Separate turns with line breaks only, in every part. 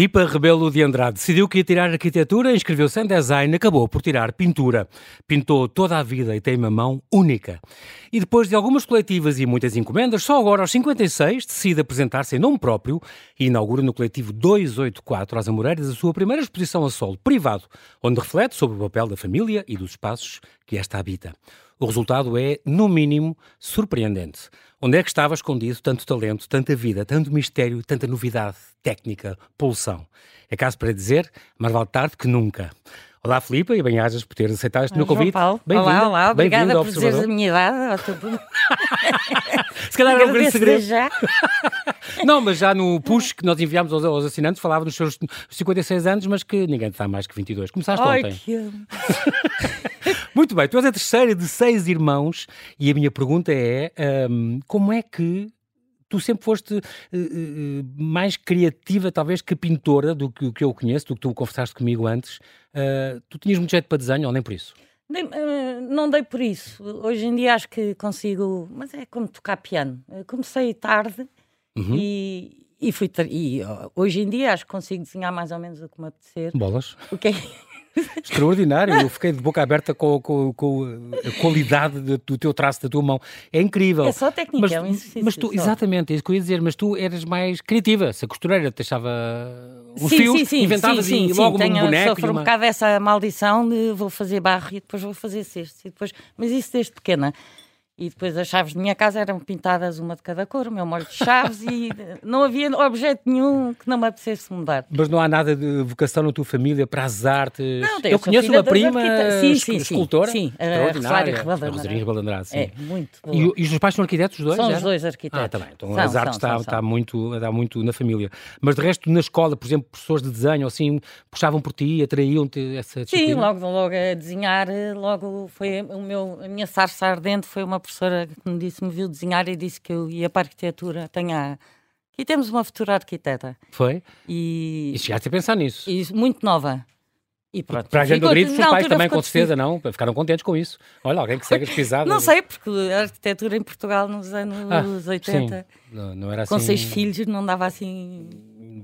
Filipa Rebelo de Andrade decidiu que ia tirar arquitetura, inscreveu-se em design, acabou por tirar pintura. Pintou toda a vida e tem uma mão única. E depois de algumas coletivas e muitas encomendas, só agora aos 56 decide apresentar-se em nome próprio e inaugura no coletivo 284 às Amoreiras a sua primeira exposição a solo privado, onde reflete sobre o papel da família e dos espaços que esta habita. O resultado é, no mínimo, surpreendente. Onde é que estava escondido tanto talento, tanta vida, tanto mistério, tanta novidade, técnica, pulsão? É caso para dizer, mais vale tarde que nunca. Olá, Filipe, e bem-ajas por ter aceitado este meu convite.
Paulo. Olá, olá, obrigada por dizeres a minha idade.
Se calhar era um grande segredo. Já. Não, mas já no push que nós enviámos aos, aos assinantes falava dos seus 56 anos, mas que ninguém está mais que 22. Começaste
Ai,
ontem.
Que...
Muito bem, tu és a terceira de seis irmãos e a minha pergunta é um, como é que tu sempre foste uh, uh, mais criativa, talvez, que pintora do que, que eu conheço, do que tu conversaste comigo antes. Uh, tu tinhas muito jeito para desenho ou nem por isso?
Nem, não dei por isso. Hoje em dia acho que consigo, mas é como tocar piano. comecei tarde uhum. e, e fui. E hoje em dia acho que consigo desenhar mais ou menos o que me apetecer.
Bolas.
O que é
Extraordinário, eu fiquei de boca aberta com, com, com a qualidade do teu traço, da tua mão. É incrível.
É só técnica,
mas,
é um exercício.
Mas tu, exatamente, é isso que eu ia dizer, mas tu eras mais criativa. Se a costureira te deixava uns
sim,
fios,
sim, sim,
inventavas
sim,
e
sim,
logo
tenho,
um boneco.
Sofro
uma...
um bocado dessa maldição de vou fazer barro e depois vou fazer cesto. E depois... Mas isso desde pequena. E depois as chaves da minha casa eram pintadas uma de cada cor, o meu molho de chaves, e não havia objeto nenhum que não me apetecesse mudar.
Mas não há nada de vocação na tua família para as artes?
Não,
eu conheço uma prima
sim, sim,
escultora
sim,
extraordinária. A Rosarinha Rebelo Andrade. Sim.
É, muito
e, e, os pais são arquitetos os dois?
São
era?
os dois arquitetos.
Ah, também. Tá então
são,
as artes
são,
está, está, muito, está muito na família. Mas de resto, na escola, por exemplo, professores de desenho, assim, puxavam por ti, atraíam-te essa disciplina?
Sim, logo, logo a desenhar, logo foi o meu, a minha sarça ardente foi uma professora que me disse me viu desenhar e disse que eu ia para a arquitetura. Tenho a... Aqui temos uma futura arquiteta.
Foi?
E,
e chegaste a pensar nisso?
E muito nova. E pronto.
Para a gente do Grito, os pais também, com certeza, não? Ficaram contentes com isso. Olha, alguém que segue as pisadas.
não sei, porque a arquitetura em Portugal nos anos ah, 80,
não, não era assim...
com seis filhos, não dava assim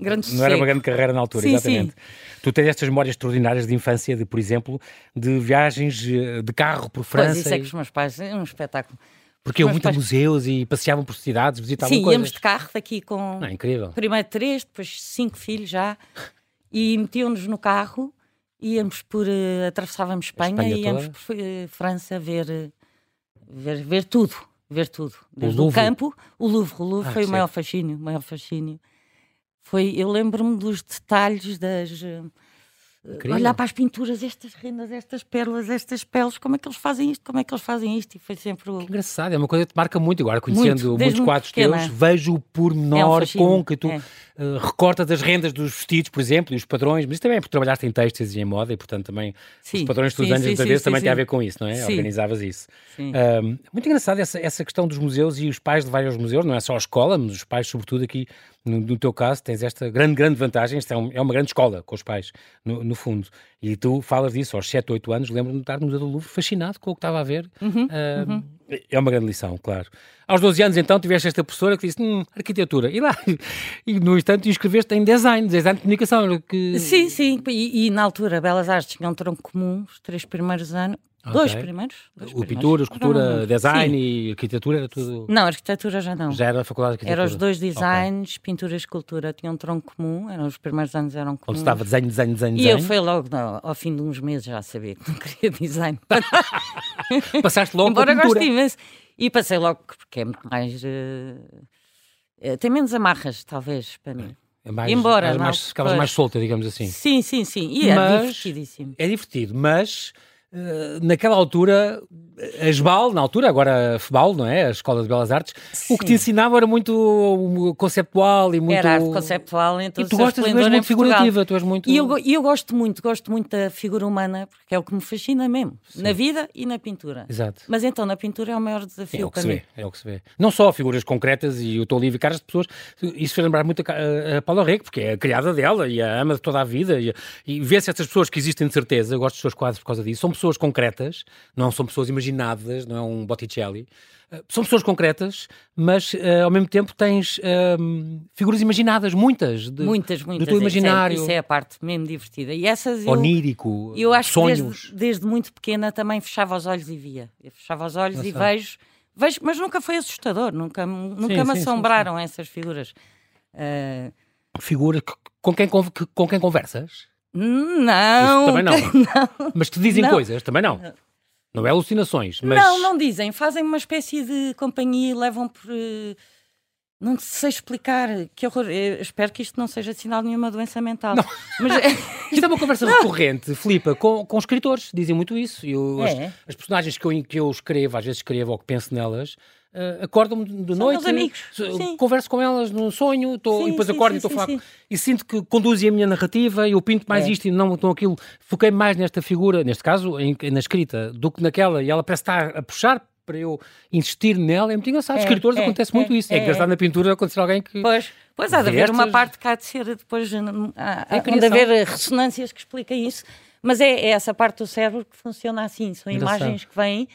Não era uma grande carreira na altura,
sim,
exatamente.
Sim.
Tu tens estas memórias extraordinárias de infância, de, por exemplo, de viagens eh, de carro por França.
Pois, isso é que os meus pais, é um espetáculo.
Porque iam muito pais... a museus e passeavam por cidades, visitavam
Sim,
coisas.
íamos de carro daqui com
ah, incrível.
primeiro três, depois cinco filhos já, e metiam-nos no carro, íamos por, uh, atravessávamos Espanha, Espanha e íamos por uh, França ver, ver, ver tudo, ver tudo. Desde o, o campo, o Louvre, o Louvre ah, foi o maior fascínio, o maior fascínio. Foi, eu lembro-me dos detalhes das Incrível. olhar para as pinturas, estas rendas, estas pérolas, estas peles, como é que eles fazem isto, como é que eles fazem isto, e foi sempre... O...
Que engraçado, é uma coisa que te marca muito, agora conhecendo muito, muitos quadros teus, vejo o pormenor é um com que tu é. uh, recortas as rendas dos vestidos, por exemplo, e os padrões, mas isso também é porque trabalhaste em textos e em moda, e portanto também sim, os padrões que tu desenhas muitas vezes também tem a ver com isso, não é? Organizavas isso. Uh, muito engraçado essa, essa questão dos museus e os pais de vários museus, não é só a escola, mas os pais sobretudo aqui no, no, teu caso, tens esta grande, grande vantagem, isto é, um, é uma grande escola com os pais, no, no, fundo. E tu falas disso aos 7, 8 anos, lembro-me de estar no Museu do Louvre fascinado com o que estava a ver.
Uhum, uh, uhum.
É uma grande lição, claro. Aos 12 anos, então, tiveste esta professora que disse, hum, arquitetura. E lá, e no instante, inscreveste em design, design de comunicação. Que...
Sim, sim. E, e, na altura, Belas Artes tinha um tronco comum, os três primeiros anos, Okay. Dois primeiros. Dois
o pintura, escultura, design Sim. e arquitetura era tudo.
Não, arquitetura já não.
Já era a faculdade de arquitetura.
Eram os dois designs, okay. pintura e escultura, tinham um tronco comum, eram os primeiros anos eram comuns.
Onde estava desenho, desenho, desenho.
E eu fui logo, não, ao fim de uns meses já sabia que não queria design.
Passaste logo
Embora
para pintura.
goste imenso. E passei logo, porque é muito mais. Uh, tem menos amarras, talvez, para mim.
É mais,
Embora,
é mais, ficavas mais solta, digamos assim.
Sim, sim, sim. E é mas, é divertidíssimo.
É divertido, mas naquela altura a ESBAL, na altura, agora a FEBAL, não é? A Escola de Belas Artes, Sim. o que te ensinava era muito conceptual e muito...
Era arte conceptual, então
E tu gostas, tu és muito figurativa, tu és muito...
E eu, eu gosto muito, gosto muito da figura humana, porque é o que me fascina mesmo, Sim. na vida e na pintura.
Exato.
Mas então, na pintura é o maior desafio
é o que se
mim.
Vê, é o que se vê. Não só figuras concretas e eu estou ali a caras de pessoas, isso fez lembrar muito a, a Paula Rego, porque é a criada dela e a ama de toda a vida, e, e vê-se estas pessoas que existem de certeza, eu gosto dos seus quadros por causa disso, são pessoas pessoas concretas, não são pessoas imaginadas, não é um Botticelli. Uh, são pessoas concretas, mas uh, ao mesmo tempo tens uh, figuras imaginadas, muitas. De,
muitas, muitas.
Do teu imaginário.
Isso é, isso é, a parte mesmo divertida. E essas
eu, Onírico,
eu acho
sonhos.
Que desde, desde, muito pequena também fechava os olhos e via. Eu fechava os olhos Nossa. e vejo, vejo, mas nunca foi assustador, nunca, nunca sim, me sim, assombraram sim, essas figuras. Uh,
Figura com quem, com quem conversas?
Não.
Isso também não. não. Mas te dizem não. coisas, também não. Não é alucinações, mas...
Não, não dizem. Fazem uma espécie de companhia e levam por... Uh, não sei explicar. Que horror. Eu espero que isto não seja sinal de nenhuma doença mental.
Não. Mas... isto é uma conversa não. recorrente, Filipa, com, com escritores. Dizem muito isso. Eu, é. as, as, personagens que eu, que eu escrevo, às vezes escrevo ou que penso nelas, uh, acordam-me de São noite,
amigos.
converso com elas num sonho, tô, sim, e depois sim, acordo e estou. E sinto que conduzem a minha narrativa, eu pinto mais é. isto e não então aquilo. Foquei mais nesta figura, neste caso, em, na escrita, do que naquela, e ela parece estar a puxar para eu insistir nela, é muito engraçado. É, Escritores é, acontece é, muito isso. É, é engraçado na pintura acontecer alguém que.
Pois, pois há de haver uma parte que há de ser depois. Há, há de haver ressonâncias que expliquem isso. Mas é, é, essa parte do cérebro que funciona assim. São engraçado. imagens que vêm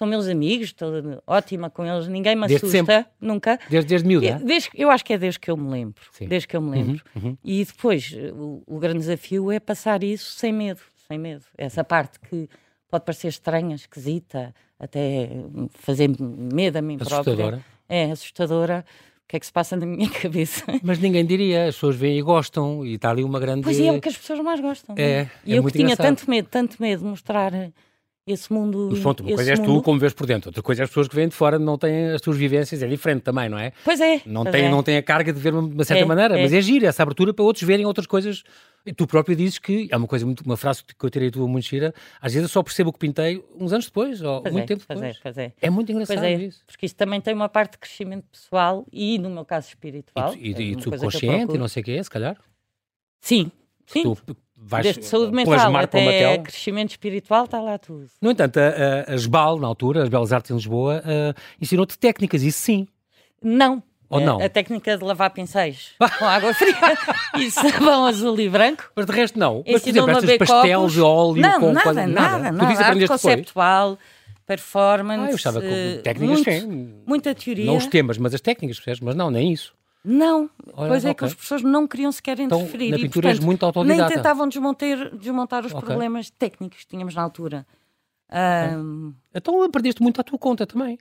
são meus amigos, estou ótima com eles, ninguém me assusta, sempre. nunca.
Desde, desde miúda?
Desde, eu acho que é desde que eu me lembro. Sim. Desde que eu me lembro. Uhum, uhum. E depois, o, o, grande desafio é passar isso sem medo, sem medo. Essa parte que pode parecer estranha, esquisita, até fazer medo a mim
assustadora. própria.
É, assustadora. O que é que se passa na minha cabeça?
Mas ninguém diria, as pessoas veem e gostam, e está ali uma grande.
Pois é, o que as pessoas mais gostam.
É,
é e eu que tinha engraçado. tanto medo, tanto medo de mostrar esse mundo.
Mas pronto, uma coisa és tu como vês por dentro, outra coisa é as pessoas que vêm de fora não têm as tuas vivências, é diferente também, não é?
Pois é.
Não,
pois
tem,
é.
não tem a carga de ver de uma certa é, maneira, é. mas é giro essa abertura para outros verem outras coisas. E tu próprio dizes que é uma coisa muito, uma frase que eu tirei tua muito gira, às vezes eu só percebo o que pintei uns anos depois, ou pois muito é, tempo depois.
Pois é, pois é.
é muito engraçado
é,
isso.
Porque isso também tem uma parte de crescimento pessoal e, no meu caso, espiritual.
E, e, e é subconsciente e não sei o que é, se calhar?
Sim, sim. Tu vais Desde saúde mental até crescimento espiritual, está lá tudo.
No entanto, a, a, a SBAL, na altura, as Belas Artes em Lisboa, uh, ensinou-te técnicas, isso sim.
Não.
Ou não?
A, técnica de lavar pincéis com água fria e sabão azul e branco.
Mas de resto não. Mas, por exemplo, estas pastéis de óleo
não,
com...
Nada, quase, nada, nada. Tu arte conceptual, performance... Ah,
eu estava com técnicas,
muito, sim. Muita teoria.
Não os temas, mas as técnicas, mas não, nem isso.
Não, Olha, pois é okay. que as pessoas não queriam sequer então, interferir.
Então, na pintura
e,
portanto, muito autodidata.
Nem tentavam desmontar, desmontar os okay. problemas técnicos que tínhamos na altura.
Um, então aprendeste muito à tua conta também.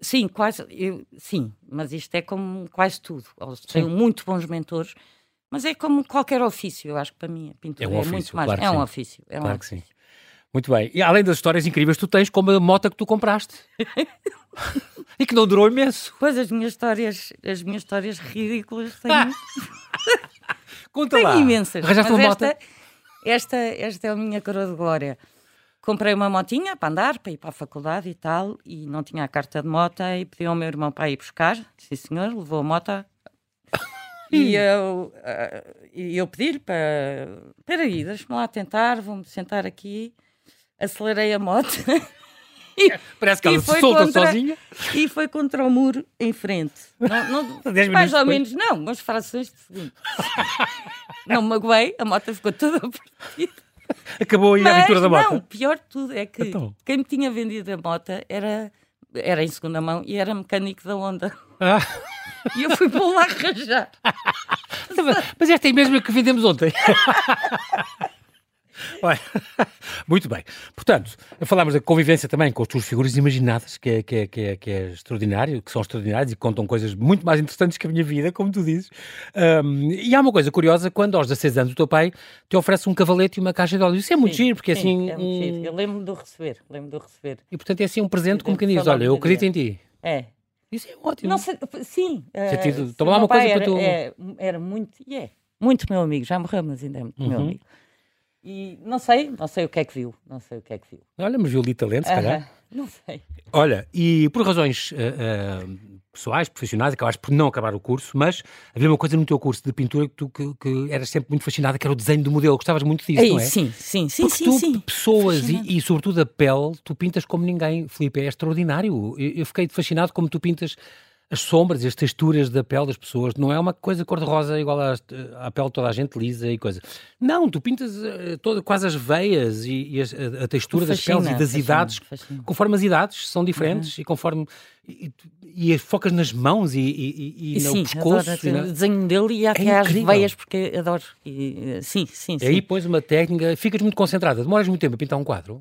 Sim, quase, eu, sim, mas isto é como quase tudo. tenho muito bons mentores, mas é como qualquer ofício. Eu acho que para mim a pintura é, um ofício, é muito mais.
Claro
é um
sim.
ofício. É
claro
um
que sim. Muito bem. E além das histórias incríveis, tu tens como a moto que tu compraste. e que não durou imenso.
Pois as minhas histórias, as minhas histórias ridículas têm.
Conta lá.
imensas.
Arranjaste uma
esta, moto? Esta, esta é a minha coroa de glória. Comprei uma motinha para andar, para ir para a faculdade e tal, e não tinha a carta de moto, e pedi ao meu irmão para ir buscar. Sim, senhor, levou a moto. e eu, uh, eu pedi-lhe para. Espera aí, deixa-me lá tentar, vou-me sentar aqui acelerei a moto.
e, Parece que ela se solta contra, sozinha.
E foi contra o muro em frente. Não, não, mais ou menos, não, umas frações de segundo. não me magoei, a moto ficou toda partida.
Acabou aí
Mas,
a aventura da moto.
Não, pior de tudo é que então. quem me tinha vendido a moto era, era em segunda mão e era mecânico da Honda. Ah. E eu fui para lá arranjar.
Mas esta é a mesma que vendemos ontem. Muito bem. Portanto, falámos da convivência também com as tuas figuras imaginadas, que é, que, é, que, é, que é extraordinário, que são extraordinárias e contam coisas muito mais interessantes que a minha vida, como tu dizes. Um, e há uma coisa curiosa, quando aos 16 anos o teu pai te oferece um cavalete e uma caixa de óleo. Isso é muito sim, giro, porque sim,
assim... É muito giro. Eu lembro de receber, lembro de receber.
E portanto é assim um presente, como quem diz, olha, eu acredito em ti.
É.
Isso é ótimo.
Não sim.
Uh, toma lá uma coisa
era,
para tu...
É, era muito, e yeah, é, muito meu amigo, já morreu, mas ainda é muito uhum. meu amigo. E não sei, não sei o que é que viu. Não sei o que é que viu.
Olha, mas viu ali talento, se calhar. Uh
não sei.
Olha, e por razões uh, uh, pessoais, profissionais, acabaste por não acabar o curso, mas havia uma coisa no teu curso de pintura que tu que, que eras sempre muito fascinada, que era o desenho do modelo. Gostavas muito disso,
Ei,
não é?
Sim, sim, sim.
Porque
sim,
tu,
sim.
pessoas e, e, sobretudo a pele, tu pintas como ninguém. Filipe, é extraordinário. Eu, eu fiquei fascinado como tu pintas as sombras e as texturas da pele das pessoas. Não é uma coisa cor-de-rosa igual à, à, pele de toda a gente lisa e coisa. Não, tu pintas uh, toda, quase as veias e, e a, a, textura fascina, das peles e das fascina, idades, fascina. conforme as idades são diferentes uhum. e conforme. E, e, focas nas mãos e, e, e
no
pescoço.
Adoro, na... o desenho dele e até é às veias, porque adoro. E, sim, sim, sim.
Aí pões uma técnica, ficas muito concentrada. Demoras muito tempo a pintar um quadro?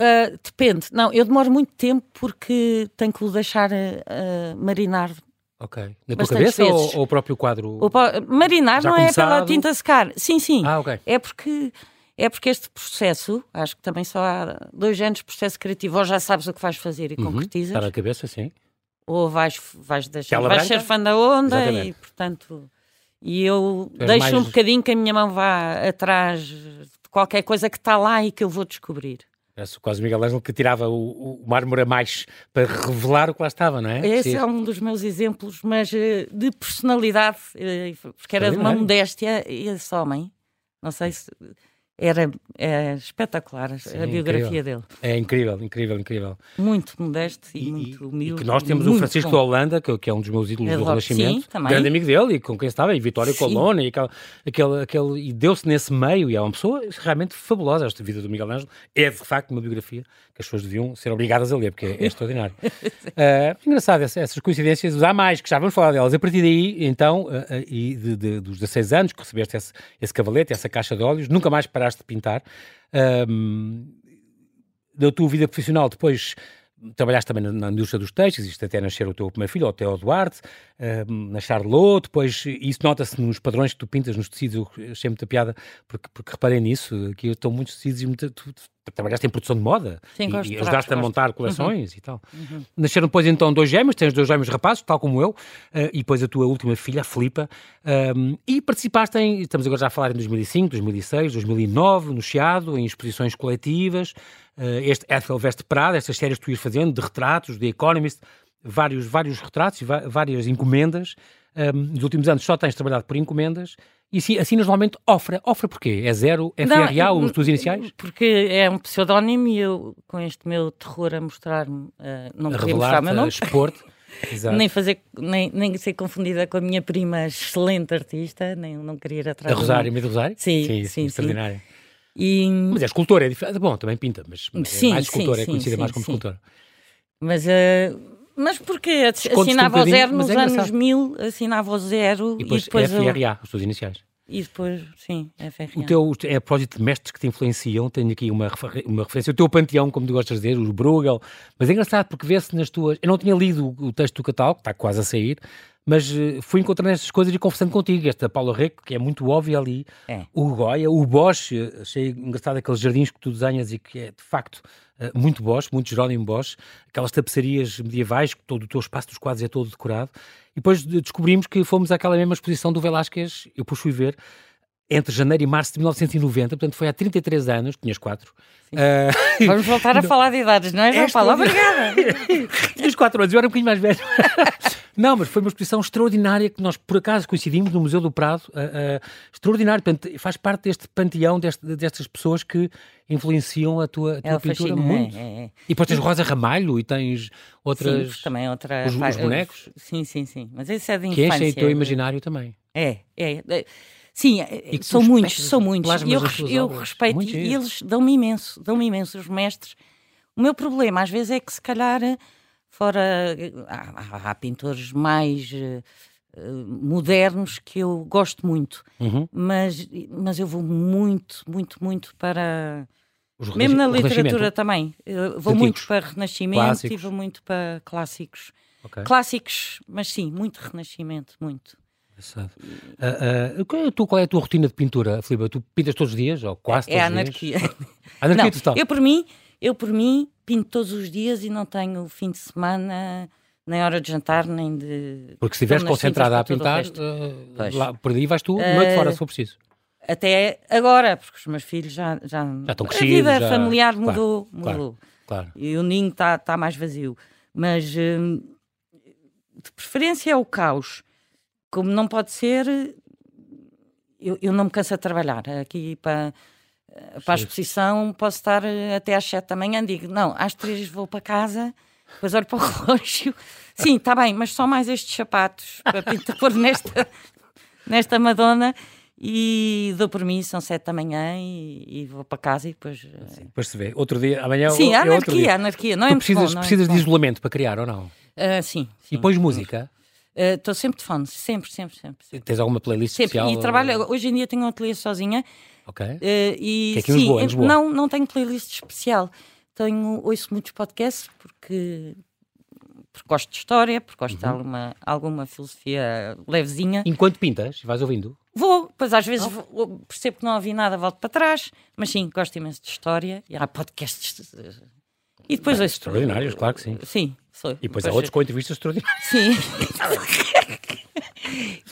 Uh, depende. Não, eu demoro muito tempo porque tenho que o deixar uh, marinar.
Ok. Na tua cabeça ou, ou, o próprio quadro? O,
marinar não começado? é pela tinta secar. Sim, sim.
Ah, ok.
É porque, é porque este processo, acho que também só há dois anos de processo criativo, ou já sabes o que vais fazer e uhum, concretizas.
Está na cabeça, sim.
Ou vais, vais deixar, vais ser fã da onda Exatamente. e, portanto... E eu deixo mais... um bocadinho que a minha mão vá atrás de qualquer coisa que está lá e que eu vou descobrir.
O Miguel Ângelo que tirava o, o mármore a mais para revelar o que lá estava, não é?
Esse Sim. é um dos meus exemplos, mas eh, de personalidade, eh, porque era de uma modéstia esse homem. Não sei se era é espetacular Sim, a biografia incrível. dele.
É incrível, incrível, incrível.
Muito modesto e, e muito humilde.
E que nós temos o Francisco da Holanda, que, que, é um dos meus ídolos é do Renascimento, Sim, grande amigo dele e com quem estava, e Vitória Colonna, e, aquele, aquele, aquele, e deu-se nesse meio, e é uma pessoa realmente fabulosa. Esta vida do Miguel Ângelo é de facto uma biografia que as pessoas deviam ser obrigadas a ler, porque é, é extraordinário. uh, engraçado, essas, essas, coincidências, há mais, que já vamos falar delas. A partir daí, então, uh, uh, e de, de, dos 16 anos que recebeste esse, esse cavalete, essa caixa de óleos, nunca mais paraste de pintar. Da tua vida profissional, depois trabalhaste também na, na, indústria dos textos, isto até nascer o teu primeiro filho, o Theo Duarte, uh, na Charlotte, depois isso nota-se nos padrões que tu pintas nos tecidos, eu achei muita piada, porque, porque reparei nisso, que estão muitos tecidos e muita, tu, trabalhaste em produção de moda
Sim, e, gosto,
e ajudaste a montar coleções uhum. e tal. Uhum. Nasceram depois então dois gêmeos, tens dois gêmeos rapazes, tal como eu, uh, e depois a tua última filha, a Filipa, um, e participaste em, estamos agora já a falar em 2005, 2006, 2009, no Chiado, em exposições coletivas, uh, este Ethel Veste Prada, estas séries que tu ias fazendo, de retratos, de Economist, vários, vários retratos e várias encomendas. Um, nos últimos anos só tens trabalhado por encomendas e assim, assim normalmente ofra. Ofra porquê? É zero? É FRA, os tuas iniciais?
Porque é um pseudónimo e eu, com este meu terror a mostrar-me, uh, não
a queria mostrar meu nome. expor
nem fazer, nem, nem ser confundida com a minha prima excelente artista, nem não queria ir atrás.
A Rosário, meio do Rosário?
Sim, sim, sim.
Extraordinária. E... Mas é escultora, é diferente. Bom, também pinta, mas, mas sim, é mais escultora, é conhecida mais como escultora.
Mas, uh, mas porque assinava ao zero nos é anos 1000, assinava ao zero
e depois, e depois FRA, eu... os seus iniciais.
E depois, sim, é FRA.
O teu, é a propósito de mestres que te influenciam, tenho aqui uma, uma referência, o teu panteão, como tu gostas de dizer, os Bruegel, mas é engraçado porque vê-se nas tuas... Eu não tinha lido o texto do catálogo, está quase a sair, mas uh, fui encontrando estas coisas e conversando contigo. Esta Paula Reco, que é muito óbvia ali, é. o Goya, o Bosch, achei engraçado aqueles jardins que tu desenhas e que é de facto muito Bosch, muito Jerónimo Bosch, aquelas tapeçarias medievais, que todo o teu espaço dos quadros é todo decorado. E depois descobrimos que fomos àquela mesma exposição do Velázquez, eu depois fui ver, entre janeiro e março de 1990, portanto foi há 33 anos, tinhas 4.
Uh... Vamos voltar a falar de idades, não é, João Paulo? Obrigada!
Tinhas 4 anos, eu era um bocadinho mais velho. Não, mas foi uma exposição extraordinária que nós, por acaso, coincidimos no Museu do Prado. Uh, uh, extraordinário. Faz parte deste panteão deste, destas pessoas que influenciam a tua, a tua é pintura fascínio, muito. É, é, é. E depois tens Rosa Ramalho e tens outras.
Sim, também outra.
Os, os bonecos.
Sim, sim, sim. Mas esse é de
infância.
Que
enchem o teu imaginário também.
É, é. é. Sim, são muitos, são muitos. Eu, eu respeito e eles dão-me imenso, dão-me imenso os mestres. O meu problema às vezes é que se calhar Fora, há, há pintores mais uh, modernos que eu gosto muito, uhum. mas, mas eu vou muito, muito, muito para. Mesmo na literatura também. Eu vou muito para Renascimento clássicos. e vou muito para clássicos. Okay. Clássicos, mas sim, muito Renascimento, muito.
Uh, uh, tu, qual é a tua rotina de pintura, Filipe? Tu pintas todos os dias, ou quase
é,
todos
é anarquia.
Dias? anarquia Não, total.
Eu, por mim, eu, por mim, pinto todos os dias e não tenho fim de semana, nem hora de jantar, nem de.
Porque se estiveres concentrada a pintar, uh, lá, por aí vais tu, uh, noite fora, se for preciso.
Até agora, porque os meus filhos já. Já,
já estão crescidos. A vida
já... familiar mudou.
Claro,
mudou.
Claro, claro.
E o ninho está tá mais vazio. Mas. Uh, de preferência é o caos. Como não pode ser, eu, eu não me canso de trabalhar. Aqui para para a exposição posso estar eh, até às 7 da manhã. Digo, não, às 3 vou para casa depois olho para o relógio. Sim, está bem, mas só mais estes sapatos para pôr nesta, nesta Madonna e dou por mim, são sete da manhã e, e vou para casa e depois.
Sim, depois se vê. Outro dia, amanhã
Sim,
é
anarquia, anarquia. Não
tu
é
precisas,
bom, não
precisas
é
de isolamento para criar ou não?
Uh, sim, sim.
E pões música?
Estou uh, sempre de fone, sempre, sempre, sempre, sempre.
Tens alguma playlist
sempre.
especial?
E trabalho, hoje em dia tenho um ateliê sozinha.
Ok. Uh,
e,
que é aqui em Lisboa, em Lisboa.
Não, não tenho playlist especial. Tenho, ouço muitos podcasts porque porque gosto de história, porque gosto uhum. de alguma, alguma filosofia levezinha.
Enquanto pintas, vais ouvindo?
Vou, pois às vezes vou, percebo que não ouvi nada, volto para trás, mas sim, gosto imenso de história e há podcasts. E depois
Bem, Extraordinários, claro que sim.
Sim, sou.
E depois, depois há outros com entrevistas extraordinárias.
Sim.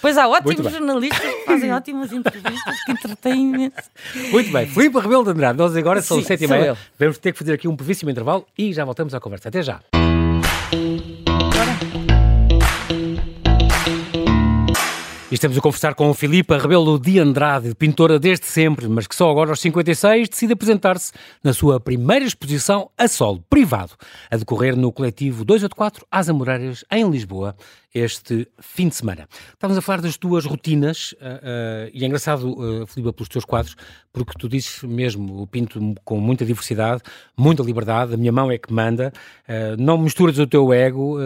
Pois há ótimos jornalistas que fazem ótimas entrevistas que entretêm imenso.
Muito bem. Filipe Rebelo de Andrade, nós agora são sete e meia. Vamos ter que fazer aqui um brevíssimo intervalo e já voltamos à conversa. Até já. E estamos a conversar com Filipa Rebelo de Andrade, pintora desde sempre, mas que só agora aos 56 decide apresentar-se na sua primeira exposição a solo, privado, a decorrer no coletivo 284 Asa Muralhas, em Lisboa, este fim de semana. Estávamos a falar das tuas rotinas, uh, uh, e é engraçado, uh, Filipe, pelos teus quadros, porque tu dizes mesmo, o pinto com muita diversidade, muita liberdade, a minha mão é que manda, uh, não misturas o teu ego,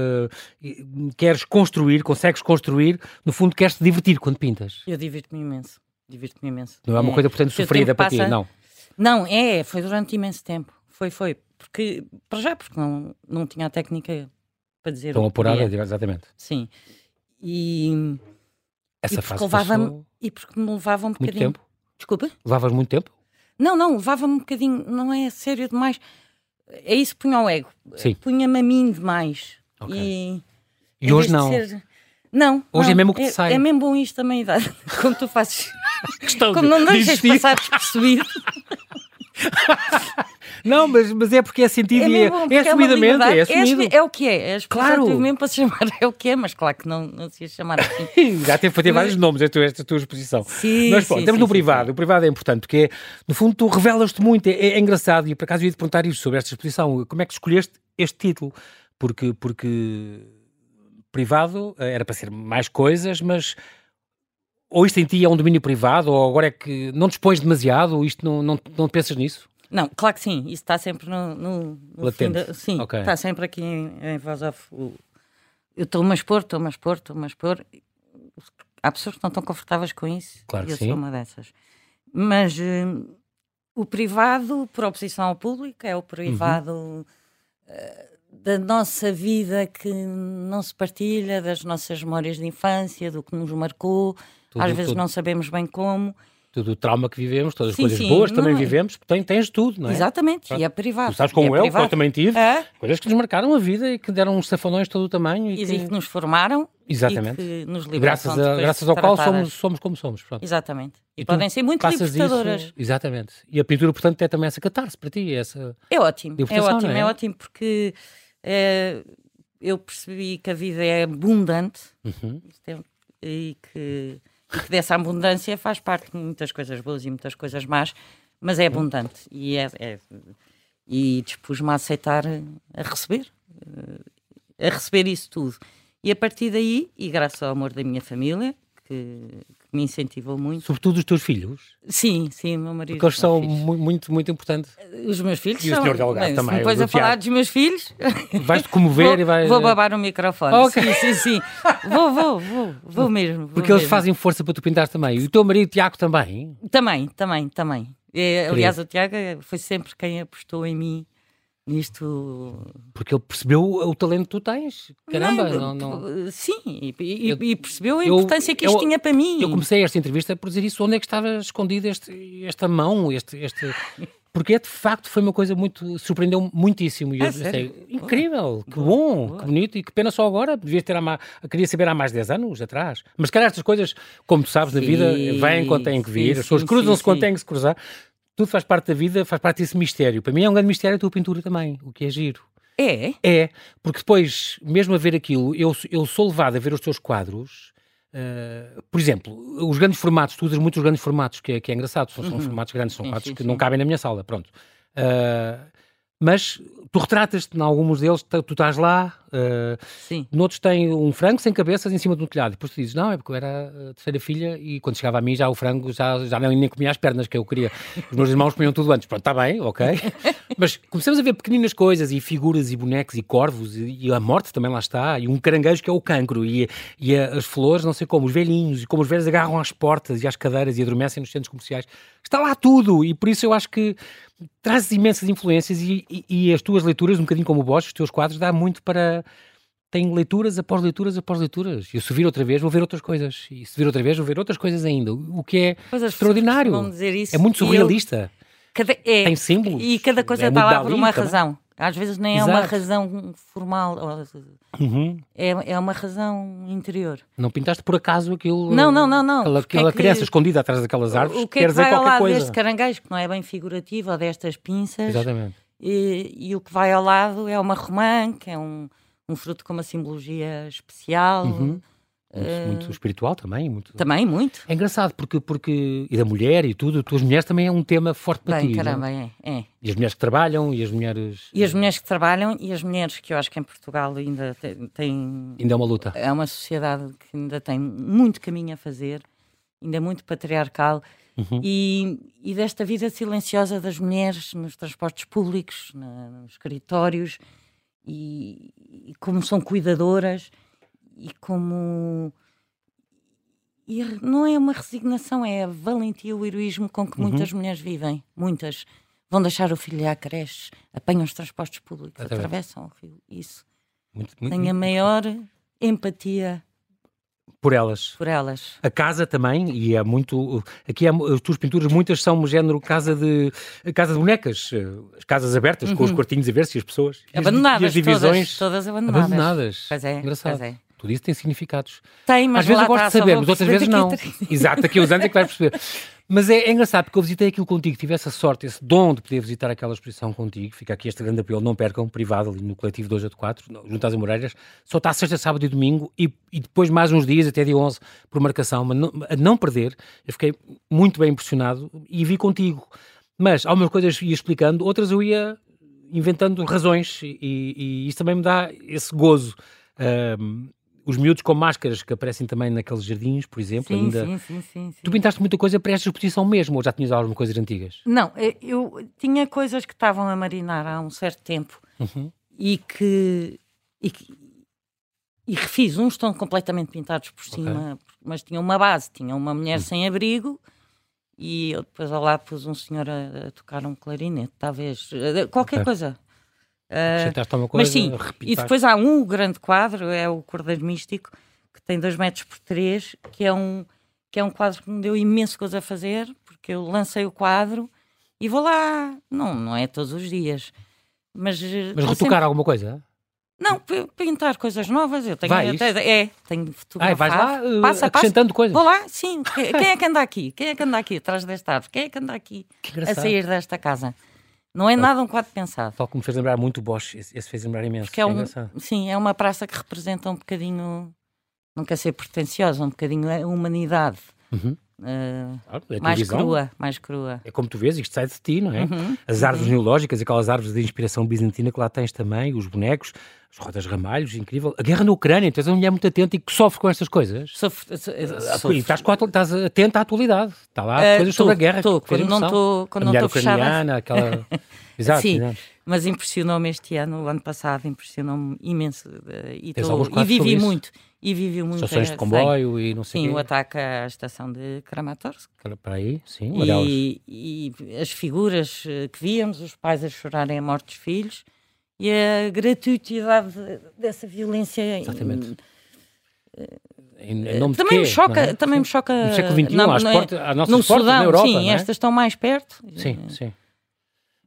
queres construir, consegues construir, no fundo queres-te divertir quando pintas.
Eu divirto-me imenso, divirto-me imenso.
Não é uma é. coisa, portanto, sofrida para passa... ti, não?
Não, é, foi durante imenso tempo, foi, foi, porque, para já, porque não, não tinha a técnica para dizer.
Tão apurada, exatamente.
Sim. E.
Essa
e
fase
levava E porque me levava um bocadinho.
Muito tempo?
Desculpa?
Levavas muito tempo?
Não, não, levava-me um bocadinho. Não é sério demais. É isso que punha ao ego.
Sim.
Punha-me a mim demais.
Okay.
E,
e hoje não?
Ser... Não.
Hoje
não.
é mesmo o que te
é,
sai.
É mesmo bom isto também, como tu fazes.
Questão
como não deixas
de
passar despercebido.
Não, mas, mas é porque é sentido
é
e é, é assumidamente, é, é assumido.
É, é, o que é, é
claro.
mesmo para se chamar é o que é, mas claro que não, não se ia chamar assim.
Já teve para ter vários nomes esta, esta tua exposição.
Sim,
mas pronto,
sim,
no privado,
sim.
o privado é importante, porque é, no fundo tu revelas-te muito, é, é, engraçado, e por acaso eu ia te perguntar isso sobre esta exposição, como é que escolheste este título? Porque, porque privado eh, era para ser mais coisas, mas ou isto em ti é um domínio privado, ou agora é que não dispões demasiado, ou isto não, não, não pensas nisso?
Não, claro que sim, isso está sempre no. no, no
Latente.
Da, sim,
okay.
está sempre aqui em, em voz off. Eu estou-me a expor, estou-me a expor, estou-me a expor. Há pessoas que não estão confortáveis com isso.
Claro
e eu
sim.
sou uma dessas. Mas uh, o privado, por oposição ao público, é o privado uhum. uh, da nossa vida que não se partilha, das nossas memórias de infância, do que nos marcou.
Tudo,
Às vezes
tudo.
não sabemos bem como
tudo o trauma que vivemos, todas as
sim,
coisas
sim,
boas também
é.
vivemos, tem, tens tudo, não é?
Exatamente,
Pronto.
e é privado.
Tu sabes como
é
eu,
privado.
que eu também tive,
é.
coisas que nos marcaram a vida e que deram uns safanões todo o tamanho. E,
E,
que...
que nos formaram
Exatamente.
e que nos libertam
graças, a, graças ao qual somos, somos como somos. Pronto.
Exatamente. E,
E
podem ser muito libertadoras.
Isso, exatamente. E a pintura, portanto, é também essa catarse para ti, essa...
É ótimo, é ótimo,
é?
é? ótimo porque eh, eu percebi que a vida é abundante
Uhum.
é- e, que, que dessa abundância faz parte de muitas coisas boas e muitas coisas más, mas é abundante e, é, é- e dispus-me a aceitar, a receber, eh, a receber isso tudo. E a partir daí, e graças ao amor da minha família, que, que me incentivou muito,
Sobretudo os teus filhos,
sim, sim, meu marido.
porque eles são mu- muito, muito importantes.
Os meus filhos
E o
são.
senhor delegado
Bem,
também,
depois
o
a falar dos meus filhos,
Vais-te comover
vou,
e vais...
vou babar o microfone.
Ok.
Sim, sim, sim. Vou, vou, vou, vou mesmo. vou
Porque eles
mesmo.
fazem força para tu pintares também. E o teu marido, Tiago, também.
Também, também, também. É, aliás, o Tiago foi sempre quem apostou em mim nisto.
Porque ele percebeu o talento que tu tens. Caramba, não, não...
Sim, e, e-
Eu-
e percebeu a
eu-
importância que isto
eu-
tinha para mim.
Eu comecei esta entrevista por dizer isso. Onde é que estava escondido este, esta mão? Este, este... Porque é, de facto foi uma coisa muito. surpreendeu muitíssimo. E eu
Ah,
pensei,
sério?
incrível, que
Boa,
bom,
boa.
que bonito e que pena só agora. Devias ter há mais, queria saber há mais de 10 anos atrás. Mas, calhar, estas coisas, como tu sabes, na
Sim,
vida vêm quando têm que
sim,
vir, as pessoas
sim,
cruzam-se
sim,
quando
sim.
têm que se cruzar. Tudo faz parte da vida, faz parte desse mistério. Para mim é um grande mistério a tua pintura também, o que é giro.
É?
É, porque depois, mesmo a ver aquilo, eu, eu sou levado a ver os teus quadros. eh, por exemplo, os grandes formatos, tu usas muito os grandes formatos, que é, que é engraçado, são, são formatos grandes, são
Sim,
quadros
sim,
que
sim.
não cabem na minha sala, pronto. Eh, mas tu retratas-te em alguns deles, tu estás lá, uh,
Sim.
noutros tem um frango sem cabeças em cima de um telhado. Depois tu dizes, não, é porque eu era a terceira filha e quando chegava a mim já o frango já, já nem, nem comia as pernas que eu queria. Os meus irmãos comiam tudo antes. Pronto, está bem, ok. Mas começamos a ver pequeninas coisas e figuras e bonecos e corvos e, e, a morte também lá está e um caranguejo que é o cancro e, e a, as flores, não sei como, os velhinhos e como os velhos agarram às portas e às cadeiras e adormecem nos centros comerciais. Está lá tudo e por isso eu acho que traz imensas influências e, e, e, as tuas leituras, um bocadinho como o Bosch, os teus quadros, dá muito para. Tem leituras após leituras após leituras. E se vir outra vez, vou ver outras coisas. E se vir outra vez, vou ver outras coisas ainda. O que é extraordinário. é muito surrealista. Eu... Cada, é, Tem símbolos.
E cada coisa é está lá por uma também. razão. Às vezes nem Exato. é uma razão formal. Uhum. É, é uma razão interior.
Não pintaste por acaso aquilo?
Não, não, não. não.
Aquela, aquela é que, criança escondida atrás daquelas árvores.
O que é que vai ao lado coisa. deste caranguejo, que não é bem figurativo, ou destas pinças.
Exatamente.
E, e, o que vai ao lado é uma romã, que é um, um fruto com uma simbologia especial. Uhum.
Muito, uh, muito, espiritual também. Muito...
Também, muito.
É engraçado, porque, porque. E da mulher e tudo, tuas mulheres também é um tema forte para
Bem,
ti.
Caramba, é, é.
E as mulheres que trabalham, e as mulheres.
E as mulheres que trabalham, e as mulheres que eu acho que em Portugal ainda tem.
Ainda é uma luta.
É uma sociedade que ainda tem muito caminho a fazer, ainda é muito patriarcal. Uhum. E, e, desta vida silenciosa das mulheres nos transportes públicos, na, nos escritórios, e, e como são cuidadoras e como. E não é uma resignação, é a valentia, o heroísmo com que uhum. muitas mulheres vivem. Muitas vão deixar o filho à creche, apanham os transportes públicos, atravessam o rio. Isso. Muito, muito, Tenho a maior empatia
por elas.
Por elas.
A casa também, e é muito. Aqui é, as tuas pinturas, muitas são género casa de, casa de bonecas, eh, as casas abertas, uhum. com os uhum. quartinhos abertos e as pessoas.
Abandonadas.
E as divisões.
Todas, todas abandonadas.
abandonadas.
Pois é.
Engraçado.
Pois é.
Tudo isso tem significados.
Tem, mas
Às vezes eu gosto de saber, mas outras vezes não. Exato, daqui a uns anos é que vais perceber. Mas é, é, engraçado porque eu visitei aquilo contigo, tive essa sorte, esse dom de poder visitar aquela exposição contigo. Fica aqui este grande apelo, não percam, privado ali no coletivo 2 a 4, junto às Amoreiras. Só está sexta, sábado e domingo e, e, depois mais uns dias, até dia 11, por marcação. Mas não, a não perder, eu fiquei muito bem impressionado e vi contigo. Mas algumas coisas ia explicando, outras eu ia inventando razões e, e isso também me dá esse gozo. Um, os miúdos com máscaras que aparecem também naqueles jardins, por exemplo,
sim,
ainda.
Sim, sim, sim,
Tu pintaste muita coisa para esta exposição mesmo, ou já tinhas algumas coisas antigas?
Não, eu tinha coisas que estavam a marinar há um certo tempo uhum. e, que, e que. E refiz, uns estão completamente pintados por cima, okay. mas tinha uma base, tinha uma mulher uhum. sem abrigo e eu depois ao lado pus um senhor a, a tocar um clarinete, talvez, qualquer okay. coisa.
Uh, coisa,
mas sim, e depois há um grande quadro, é o Cordeiro Místico, que tem 2 metros por 3, que é um que é um quadro que me deu imenso coisa a fazer, porque eu lancei o quadro e vou lá, não, não é todos os dias, mas...
Eh, mas retocar sempre... alguma coisa?
Não, pintar coisas novas, eu tenho
vais?
até, é, tenho fotografado.
Ah, vais lá uh, passa, acrescentando passa. coisas?
Vou lá, sim. Quem é que anda aqui? Quem é que anda aqui atrás desta árvore? Quem é que anda aqui a sair desta casa? Não é nada um quadro pensado.
Tal como fez lembrar muito o Bosch, esse, esse fez lembrar imenso.
Porque é, é um, sim, é uma praça que representa um bocadinho, não quer ser pretenciosa, um bocadinho a humanidade. Uhum. Uh, é mais visão. crua, mais crua.
É como tu vês, isto sai de ti, não é? Uhum. As árvores uhum. neológicas, aquelas árvores de inspiração bizantina que lá tens também, os bonecos, as rodas ramalhos, incrível. A guerra na Ucrânia, tu és uma mulher muito atenta e que sofre com estas coisas.
Sofre.
Ah, sofre. Estás, com, estás atenta à atualidade. Está lá uh, coisas tô, sobre a guerra.
Tô, quando não estou quando não estou
fechada. aquela... exato,
Sim,
exato.
Mas impressionou-me este ano, o ano passado, impressionou-me imenso. Uh, e, tô, e vivi muito. E vivi muito.
Estações de comboio
sei.
e não sei
Sim,
quê.
o ataque à estação de Kramatorsk.
Para aí, sim.
E, e, as figuras eh, que víamos, os pais a chorarem a morte dos filhos e a gratuitidade dessa violência.
Exatamente.
Em, em nome também, me choca, é? também me choca.
No século XXI, na, às, portas, às nossas no portas, Sudão, na Europa.
Sim,
é?
estas estão mais perto.
Sim, sim.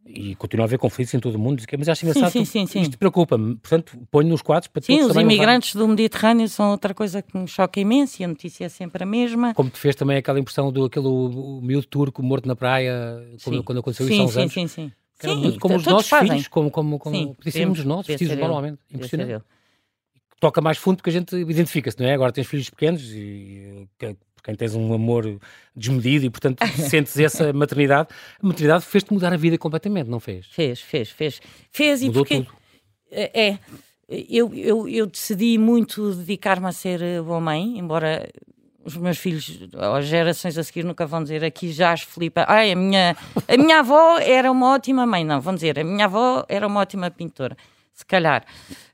E continua a haver conflitos em todo o mundo, mas acho engraçado.
Sim, sim, sim,
isto preocupa-me. Portanto, ponho nos quadros para
Sim, os imigrantes do Mediterrâneo são outra coisa que me choca imenso e a notícia é sempre a mesma.
Como te fez também aquela impressão do aquele miúdo turco morto na praia, quando, quando aconteceu isso há uns
sim,
anos.
Sim, sim, sim.
Sim, como os nossos fazem. filhos, como, como, como dos nossos, vestidos normalmente. Impressionante. Toca mais fundo porque a gente identifica-se, não é? Agora tens filhos pequenos e quem tens um amor desmedido e, portanto, sentes essa maternidade. A maternidade fez-te mudar a vida completamente, não fez?
Fez, fez, fez. Fez
Mudou
e porque...
tudo.
É, é. eu, eu, eu decidi muito dedicar-me a ser boa mãe, embora os meus filhos, as gerações a seguir, nunca vão dizer aqui já as Filipa. Ai, a minha, a minha avó era uma ótima mãe. Não, vão dizer, a minha avó era uma ótima pintora. Se calhar.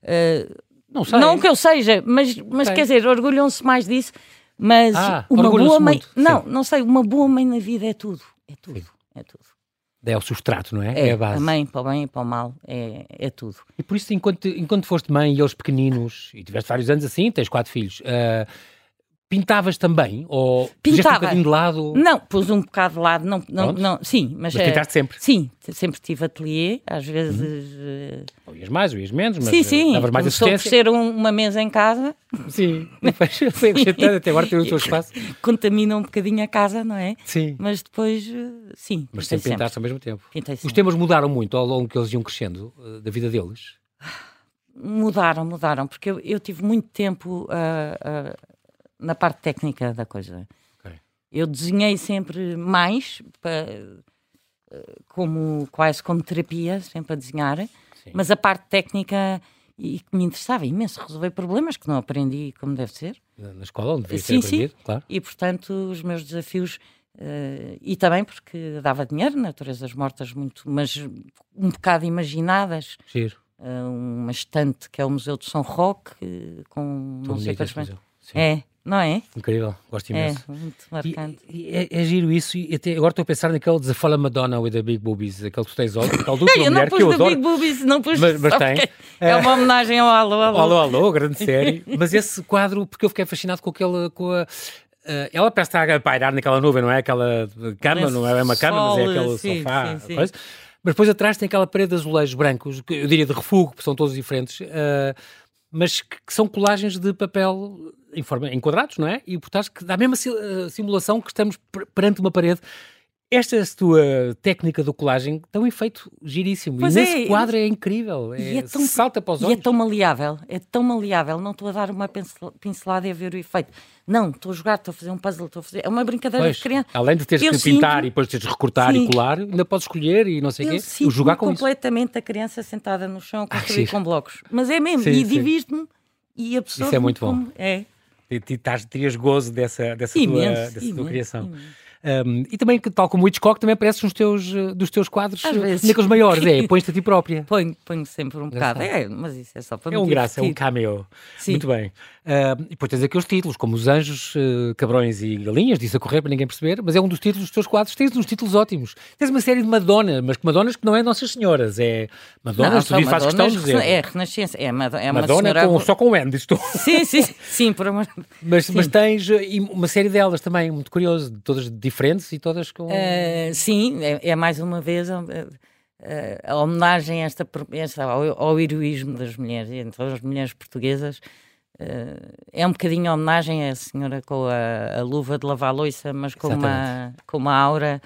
Uh,
não sei.
Não que eu seja, mas, mas quer dizer, orgulham-se mais disso. Mas
Ah,
uma boa mãe.
muito,
Não, não sei, uma boa mãe na vida é tudo. É tudo.
Sim.
É tudo.
É o substrato, não é?
É,
a base.
a mãe para o bem e para o mal. É, é tudo.
E por isso, enquanto, enquanto foste mãe e eles pequeninos, e tiveste vários anos assim, tens quatro filhos, ah, pintavas também? Ou puseste um
Pintava.
bocadinho de lado?
Não, pus um bocado de lado. Não, não, não, sim, mas.
Mas
eh,
pintaste sempre?
Sim, sempre tive ateliê, às vezes. eh,
Ou ias mais, ou ias menos, mas
sim,
ah,
sim.
davas mais
Começou a
assistência?
ser um- uma mesa em casa,
Sim, foi acrescentando, até agora tem o teu espaço.
contamina um bocadinho a casa, não é?
Sim,
Mas depois, eh, sim.
mas sempre pintaste ao mesmo tempo.
Pintei
Os
sempre.
temas mudaram muito ao longo que eles iam crescendo, ah, da vida deles?
Mudaram, mudaram, porque eu, eu tive muito tempo ah, ah, na parte técnica da coisa.
Ok.
Eu desenhei sempre mais, pa- ah, como, quase como terapia, sempre a desenhar,
Sim.
mas a parte técnica e que me interessava imenso resolver problemas que não aprendi como deve ser.
Na escola, onde devias ter
Sim, sim.
aprendido, claro.
E, portanto, os meus desafios. eh, e também porque dava dinheiro, naturezas mortas, muito, mas um bocado imaginadas.
Giro.
eh, uma estante que é o Museu de São Roque, eh, com não sei quantos.
Sim.
É, não é?
Incrível, gosto
É,
imenso.
muito
E-
marcante.
E, é, é giro isso, e até agora estou a pensar naquele Desafala Madonna with the Big Boobies, aquele que tu tens, dupla
não
mulher
pus
que eu adoro.
Big Boobies, não pus
Mas- mas tem.
É uma homenagem ao Alô, Alô.
Alô, alô, grande série. Mas esse quadro, porque eu fiquei fascinado com aquele. Com a, eh, ela parece estar a pairar naquela nuvem, não é? Aquela cama, não é uma cama, mas é aquele
sim,
sofá.
sim, sim.
Mas depois atrás tem aquela parede de azulejos brancos, que eu diria de refúgio, porque são todos diferentes, eh, mas que, que são colagens de papel em forma em quadrados, não é? E portanto que dá a mesma eh, simulação que estamos per- perante uma parede. Esta tua técnica de colagem tem um efeito giríssimo.
Pois
e
é,
nesse quadro é incrível.
e
É,
é tão-
salta para os
E é
olhos.
tão maleável, é tão maleável. Não estou a dar uma pincel- pincelada e a ver o efeito. Não, estou a jogar, estou a fazer um puzzle, estou a fazer. É uma brincadeira
Pois,
de criança.
além de teres
Eu
que pintar
sinto-
e depois teres de recortar
Sim.
e colar, ainda podes escolher e não sei o quê.
sinto
O jogar com isso.
completamente a criança sentada no chão a
Ah,
construir
sim.
com blocos. Mas é mesmo,
Sim,
e
sim.
divirto-me e a pessoa.
Isso é muito bom.
É.
E, terias gozo dessa, dessa, tua,
Imenso,
dessa tua
imenso,
criação.
imenso.
Um, e também, tal como o Hitchcock, também apareces nos teus, eh, dos teus quadros,
Às vezes.
naqueles maiores, é, pões-te a ti própria.
Ponho, ponho sempre um bocado. É, mas isso é só para
É um graça, é um cameo.
Sim.
Muito bem. Ah, e depois tens aqui os títulos, como Os Anjos, eh, Cabrões e Galinhas, disse a correr para ninguém perceber, mas é um dos títulos dos teus quadros. Tens uns títulos ótimos. Tens uma série de Madonna, mas que Madonas que não é Nossas Senhoras, é Madonas, tu faz questão de dizer.
É, Renascença. É, uma, é uma
Madonna
senhora...
com, só com N, dizes tu.
Sim, sim, sim, por amor...
Mas,
Sim.
mas tens eh, uma série delas também, muito curioso, todas diferentes e todas com.
Eh, sim, é, é mais uma vez a, a- a homenagem a esta, ao, ao heroísmo das mulheres, então as mulheres portuguesas. eh, é um bocadinho a homenagem à senhora com a, a luva de lavar louça, mas com uma, com uma aura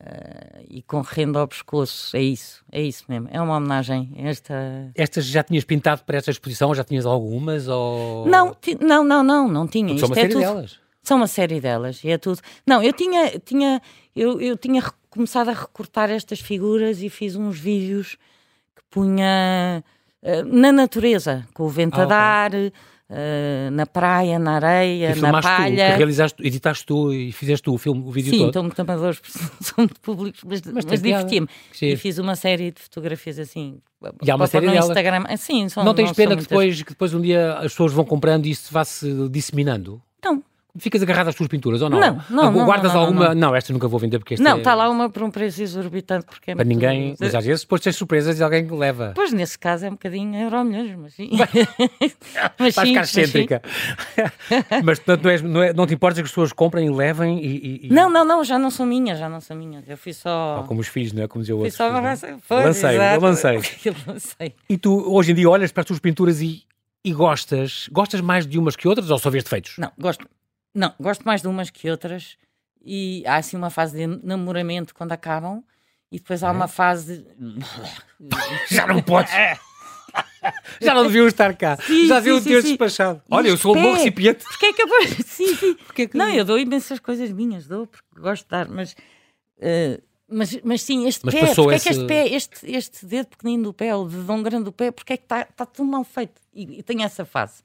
eh, e com renda ao pescoço. É isso, é isso mesmo. É uma homenagem esta.
Estas já tinhas pintado para esta exposição já tinhas algumas? Ou...
Não, ti- não, não, não, não tinha. Isto é
série
tudo. São uma série delas e é tudo. Não, eu tinha, tinha, eu, eu tinha começado a recortar estas figuras e fiz uns vídeos que punha eh, na natureza, com o vento
Ah,
a dar, eh, na praia, na areia,
E
na
filmaste tu,
palha.
realizaste, editaste tu e fizeste tu o filme, o vídeo
Sim,
todo.
estão muito amadores, são muito públicos, mas, mas,
piada.
diverti-me. E fiz uma série de fotografias assim.
E há uma série
no. Instagram. Ah, Sim, são,
não tens
são
pena que
muitas.
depois, que depois um dia as pessoas vão comprando e isso vá-se disseminando? Ficas agarrado às tuas pinturas ou não?
Não, não, não,
Guardas
não, não,
alguma?
não.
esta nunca vou vender porque esta
não,
é...
está lá uma por um preço exorbitante porque é
Para
muito-
ninguém, mas às vezes depois tens surpresas e alguém leva.
Pois, nesse caso é um bocadinho euro milhões, mas sim. mas sim,
ficar excêntrica. mas portanto, não, és- não, é- não te importas que as pessoas comprem e levem e. e- e-
Não, não, não, já não são minhas, já não são minhas. Eu fui só.
Ou como os filhos, não é? Como dizia o
Fui
outro.
só
filho, não é?
abraçar. Pois,
Lancei, eu lancei.
Eu lancei.
E tu, hoje em dia, olhas para as tuas pinturas e, e gostas? Gostas mais de umas que outras ou só vês defeitos?
Não, gosto, não, gosto mais de umas que outras. E há assim uma fase de namoramento quando acabam, e depois há uma fase de.
Já não podes! Já não deviam estar cá. Sim, Já deviam ter despachado. Olha, eu sou um bom recipiente.
Porque é que eu... Sim, sim. Que... Não, eu dou imensas coisas minhas, dou, porque gosto de dar, mas... Uh, mas, mas sim, este mas pé, porque esse... é que este pé, este, este dedo pequenino do pé, o dedão grande do pé, porque é que está tá tudo mal feito? E, e tem essa fase.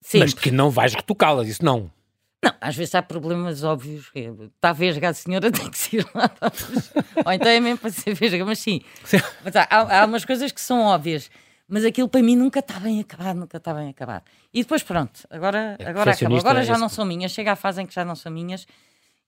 Sempre. Mas que não vais retocá-las, isso não.
Não, às vezes há problemas óbvios. Está vesga a senhora, tem que ser lá. Ou então é mesmo para ser vesga, mas sim. Mas há, há umas coisas que são óbvias mas aquilo para mim nunca está bem acabado, nunca está bem acabado. E depois pronto, agora, é agora acabou. Agora já não são minhas, chega à fase em que já não são minhas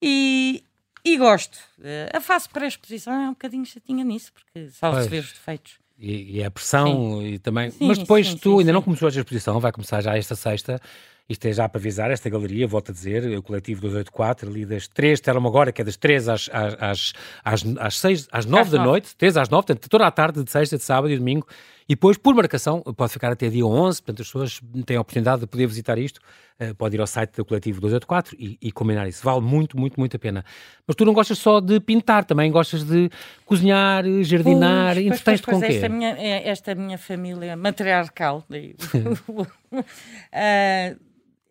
e, e gosto. Uh, a fase pré-exposição é um bocadinho chatinha nisso, porque só se vê os defeitos.
E, e a pressão sim. e também. Sim, mas depois sim, tu ainda não começou a exposição, vai começar já esta sexta. Isto é já para avisar, esta galeria, volto a dizer, o coletivo 284, ali das 3, terão agora, que é das 3 às, às, às, às, 6, às 9 às da 9. noite, 3 às 9, portanto, toda a tarde, de sexta, de sábado e domingo, e depois, por marcação, pode ficar até dia 11, portanto, as pessoas têm a oportunidade de poder visitar isto, uh, pode ir ao site do coletivo 284 e, e combinar isso. Vale muito, muito, muito a pena. Mas tu não gostas só de pintar, também gostas de cozinhar, jardinar, pois, entretens-te com o quê?
Esta minha, é, esta minha família matriarcal, uh,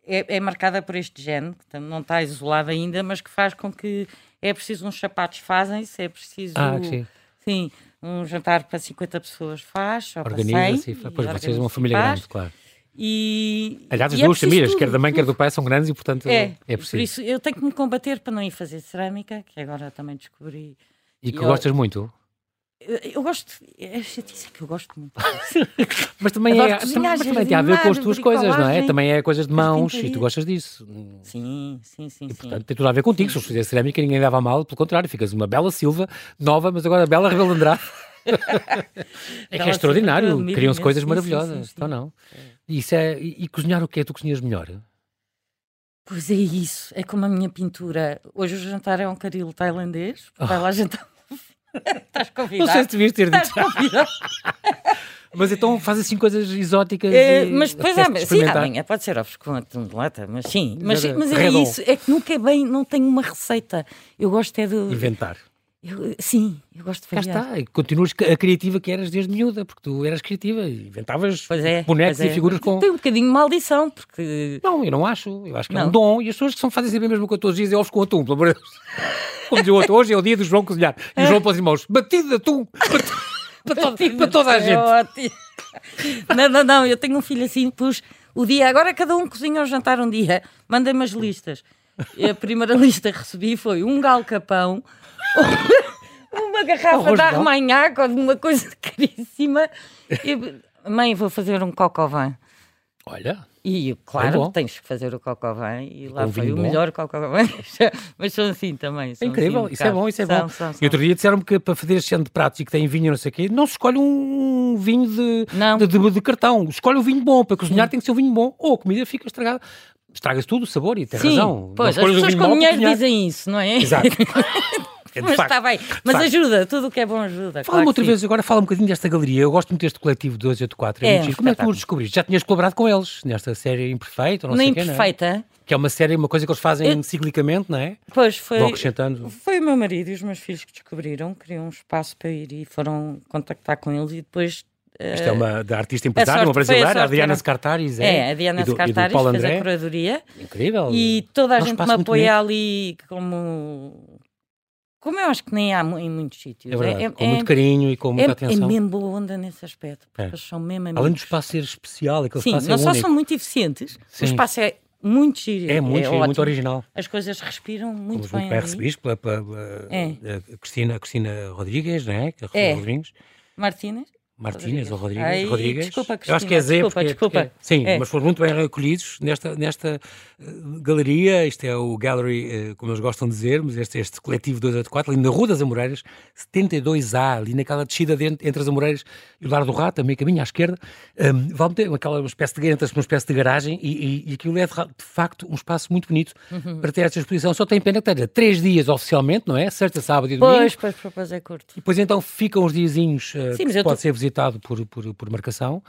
é, é, marcada por este gene, que não está isolado ainda, mas que faz com que é preciso uns sapatos fazem-se, é preciso.
Ah, sim.
Sim, um jantar para 50 pessoas faz,
Organiza-se, pois vocês são uma família grande, claro.
E,
Aliás, as e é duas é famílias, tudo, quer da mãe, quer do pai, são grandes e, portanto, é, é preciso. Por
isso, eu tenho que me combater para não ir fazer cerâmica, que agora também descobri.
E que eu, gostas muito?
Eu gosto, é chatice que eu gosto muito.
mas também, é, mas também tem a ver com as tuas coisas, não é? Também é coisas de mãos e tu gostas disso.
Sim, sim, sim.
E, portanto, sim. tem tudo a ver contigo. Sim, Se fizer cerâmica, ninguém dava mal, pelo contrário, ficas uma bela Silva, nova, mas agora bela Rebelo Andrade. é que é extraordinário, criam-se coisas maravilhosas. Sim, então não. É. Isso é, e, e cozinhar o que é? Tu cozinhas melhor?
Pois é isso, é como a minha pintura. Hoje o jantar é um caril tailandês, vai lá jantar Estás convidado.
Não sei se devias ter dito. Mas então faz assim coisas exóticas. É,
mas depois há, sim, amanhã pode ser ovos com atum de lata, mas sim. Mas, mas é isso, é que nunca é bem, não tenho uma receita. Eu gosto é de.
Inventar.
Eu, sim, eu gosto de
fazer. Cá está, e continuas a criativa que eras desde miúda, porque tu eras criativa, inventavas é, bonecos é. e figuras com.
Tem um bocadinho de maldição, porque.
Não, eu não acho. Eu acho que não. é um dom, e as pessoas que são fazem sempre a mesma coisa todos os dias é ovos com atum, pelo amor de Deus. Como diz o outro, hoje é o dia do João cozinhar. E o João para os irmãos, batido de atum, para, para, para toda a é gente.
Ótimo. Não, não, não, eu tenho um filho assim, pus o dia, agora cada um cozinha ao jantar um dia, mandem-me as listas. E a primeira lista que recebi foi um galcapão, uma garrafa de armanhac ou de uma coisa caríssima. E, mãe, vou fazer um cocovã.
Olha.
E claro, é tens que fazer o cocovã e lá um foi o bom. melhor cocovã, mas são assim também.
São é incrível, assim, isso é bom, isso é são, bom. São, são. E outro dia disseram-me que para fazer este de pratos e que tem vinho não sei o quê, não se escolhe um vinho de, de, de, de, cartão, escolhe um vinho bom, para cozinhar Sim. tem que ser um vinho bom, ou a comida fica estragada. Estraga-se tudo o sabor e tem
Sim,
razão.
Pois, as pessoas com dinheiro dizem isso, não é?
Exato.
É mas está bem, mas ajuda, tudo o que é bom ajuda.
Fala-me claro outra vez, agora fala um bocadinho desta galeria. Eu gosto muito deste coletivo 284. É, é um Como é que tu os descobriste? Já tinhas colaborado com eles nesta série Imperfeita? Não, não sei
Imperfeita.
Quê, não é? Que é uma série, uma coisa que eles fazem eu... ciclicamente, não é?
Pois foi.
Vão acrescentando.
Foi o meu marido e os meus filhos que descobriram, queriam um espaço para ir e foram contactar com eles e depois
isto é uma da artista empresária, uma brasileira, a, a Diana Scartaris.
É, é a Diana Scartaris fez a curadoria.
Incrível.
E toda a gente me apoia ali como como eu acho que nem há em muitos sítios.
É verdade, é, com é, muito carinho e com muita
é,
atenção.
É mesmo boa onda nesse aspecto, porque é. eles são mesmo amigos.
Além do espaço ser especial, aquele
Sim,
espaço
não
é
só
único.
são muito eficientes, Sim. o espaço é muito giro.
É muito,
é
muito original.
As coisas respiram muito
Fomos
bem.
Bem recebidos pela, pela, pela é. a Cristina, a Cristina Rodrigues, não é? é. Rodrigues.
Martínez.
Martínez ou Rodrigues, Ai, Rodrigues.
Desculpa,
Eu acho que é Zé,
desculpa,
porque,
desculpa.
Porque, sim, é. mas foram muito bem recolhidos nesta, nesta uh, galeria. Isto é o Gallery, uh, como eles gostam de dizer, mas este, este coletivo 284, ali na Rua das Amoreiras, 72A, ali naquela descida dentro, entre as Amoreiras e o Lar do Rato, também caminho à esquerda. Um, vão ter aquela uma espécie de, uma espécie de garagem e, e, e aquilo é de, de, facto um espaço muito bonito uhum. para ter esta exposição. Só tem pena que tenha três dias oficialmente, não é? Sexta, sábado e domingo.
Pois, pois, pois, é curto.
E depois então ficam os diazinhos uh, Sim, que pode tô... ser visitado por, por por, marcação.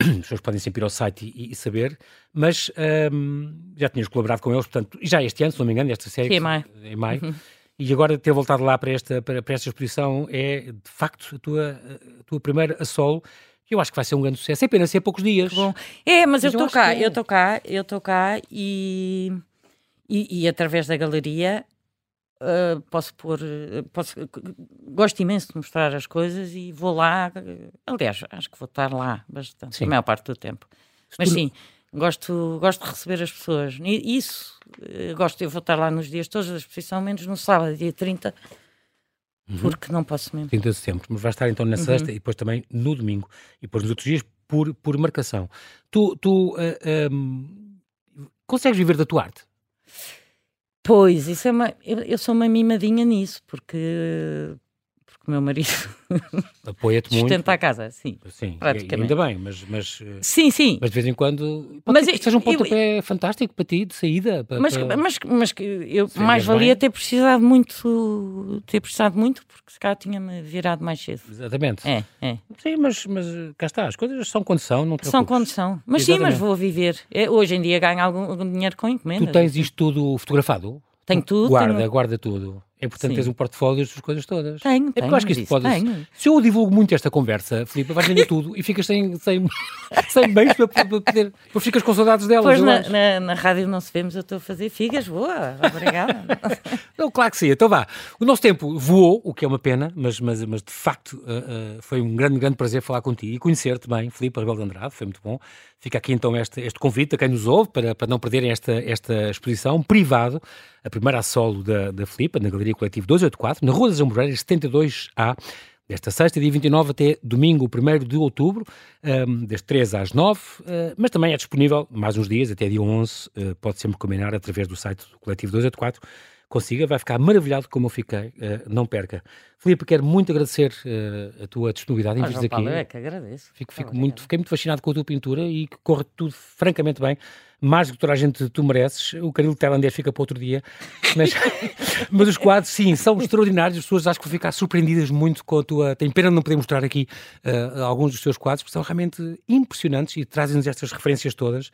As pessoas podem sempre ir ao site e, e saber, mas um, já tinhas colaborado com eles, portanto, já este ano, se não me engano, esta série.
Sim, em maio.
Em maio. Uhum. E agora ter voltado lá para esta, para, para esta exposição é, de facto, a tua, a tua primeira a solo, Eu acho que vai ser um grande sucesso. É pena ser poucos dias.
Bom. É, mas, mas eu estou cá, é. eu estou cá, eu estou cá e, e, e, através da galeria uh, posso pôr. Posso, gosto imenso de mostrar as coisas e vou lá. Aliás, acho que vou estar lá bastante, sim. a maior parte do tempo. Mas sim, gosto, gosto de receber as pessoas. E isso, uh, gosto, eu vou estar lá nos dias todos da exposição, menos no sábado, dia 30 Uhum. Porque não posso mesmo.
30 de setembro, mas vai estar então na uhum. sexta e depois também no domingo. E depois nos outros dias por, por marcação. Tu, tu uh, um, consegues viver da tua arte?
Pois, isso é uma, eu, eu, sou uma mimadinha nisso, porque porque o meu marido
apoia-te muito.
Sustenta a casa, sim.
Sim, praticamente. ainda bem, mas, mas. Eh,
sim, sim.
Mas de vez em quando. Mas seja um pontapé eu, fantástico para ti, de saída. Para,
mas,
para...
mas, mas eu mais valia bem. ter precisado muito. ter precisado muito, porque se calhar tinha-me virado mais cedo.
Exatamente.
É, é.
Sim, mas, mas cá está, as coisas são condição, não te
São condição. Mas Exatamente. sim, mas vou viver. É, hoje em dia ganho algum, algum dinheiro com encomendas.
Tu tens isto tudo fotografado?
Tenho tudo.
Guarda,
tenho...
guarda tudo. É importante teres um portfólio das coisas todas.
Tenho,
é eu acho que isto pode. Tenho. Se eu divulgo muito esta conversa, Filipe, vais vender tudo e ficas sem, sem, sem bens para, para poder. Depois ficas com saudades delas.
Pois na, na, na, rádio não se vemos, eu estou a fazer figas, boa, obrigada.
não, claro que sim. Então vá. O nosso tempo voou, o que é uma pena, mas, mas, mas de facto uh, uh, foi um grande, grande prazer falar contigo e conhecer-te bem, Filipe Rebelo de Andrade, foi muito bom. Fica aqui então este, este convite a quem nos ouve para, para não perderem esta, esta exposição. Privado, a primeira a solo da, da Filipe, na Galeria Coletivo 284, na Rua das Amoreiras 72A, desta sexta, dia 29 até domingo, 1 de outubro, um, das 3 às 9, uh, mas também é disponível mais uns dias, até dia 11, uh, pode sempre combinar através do site do Coletivo 284, consiga, vai ficar maravilhado como eu fiquei, uh, não perca. Filipe, quero muito agradecer uh, a tua disponibilidade em vir aqui.
é que agradeço.
Fico, fico muito, fiquei muito fascinado com a tua pintura e que corre tudo francamente bem, mais do que toda a gente tu mereces. O caril tailandês fica para outro dia, mas, mas os quadros, sim, são extraordinários. As pessoas acho que vão ficar surpreendidas muito com a tua. Tem pena não poder mostrar aqui uh, alguns dos teus quadros, porque são realmente impressionantes e trazem-nos estas referências todas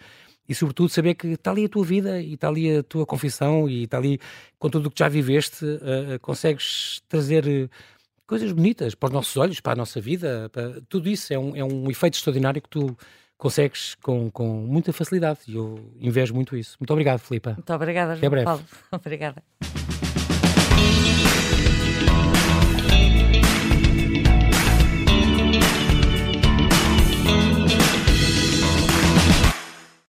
e sobretudo saber que está ali a tua vida e está ali a tua confissão e está ali com tudo o que já viveste, uh, consegues trazer eh, coisas bonitas para os nossos olhos, para a nossa vida, para... tudo isso é um, é um efeito extraordinário que tu consegues com, com muita facilidade e eu invejo muito isso. Muito obrigado, Filipe.
Muito obrigada,
Até breve.
Paulo. Obrigada.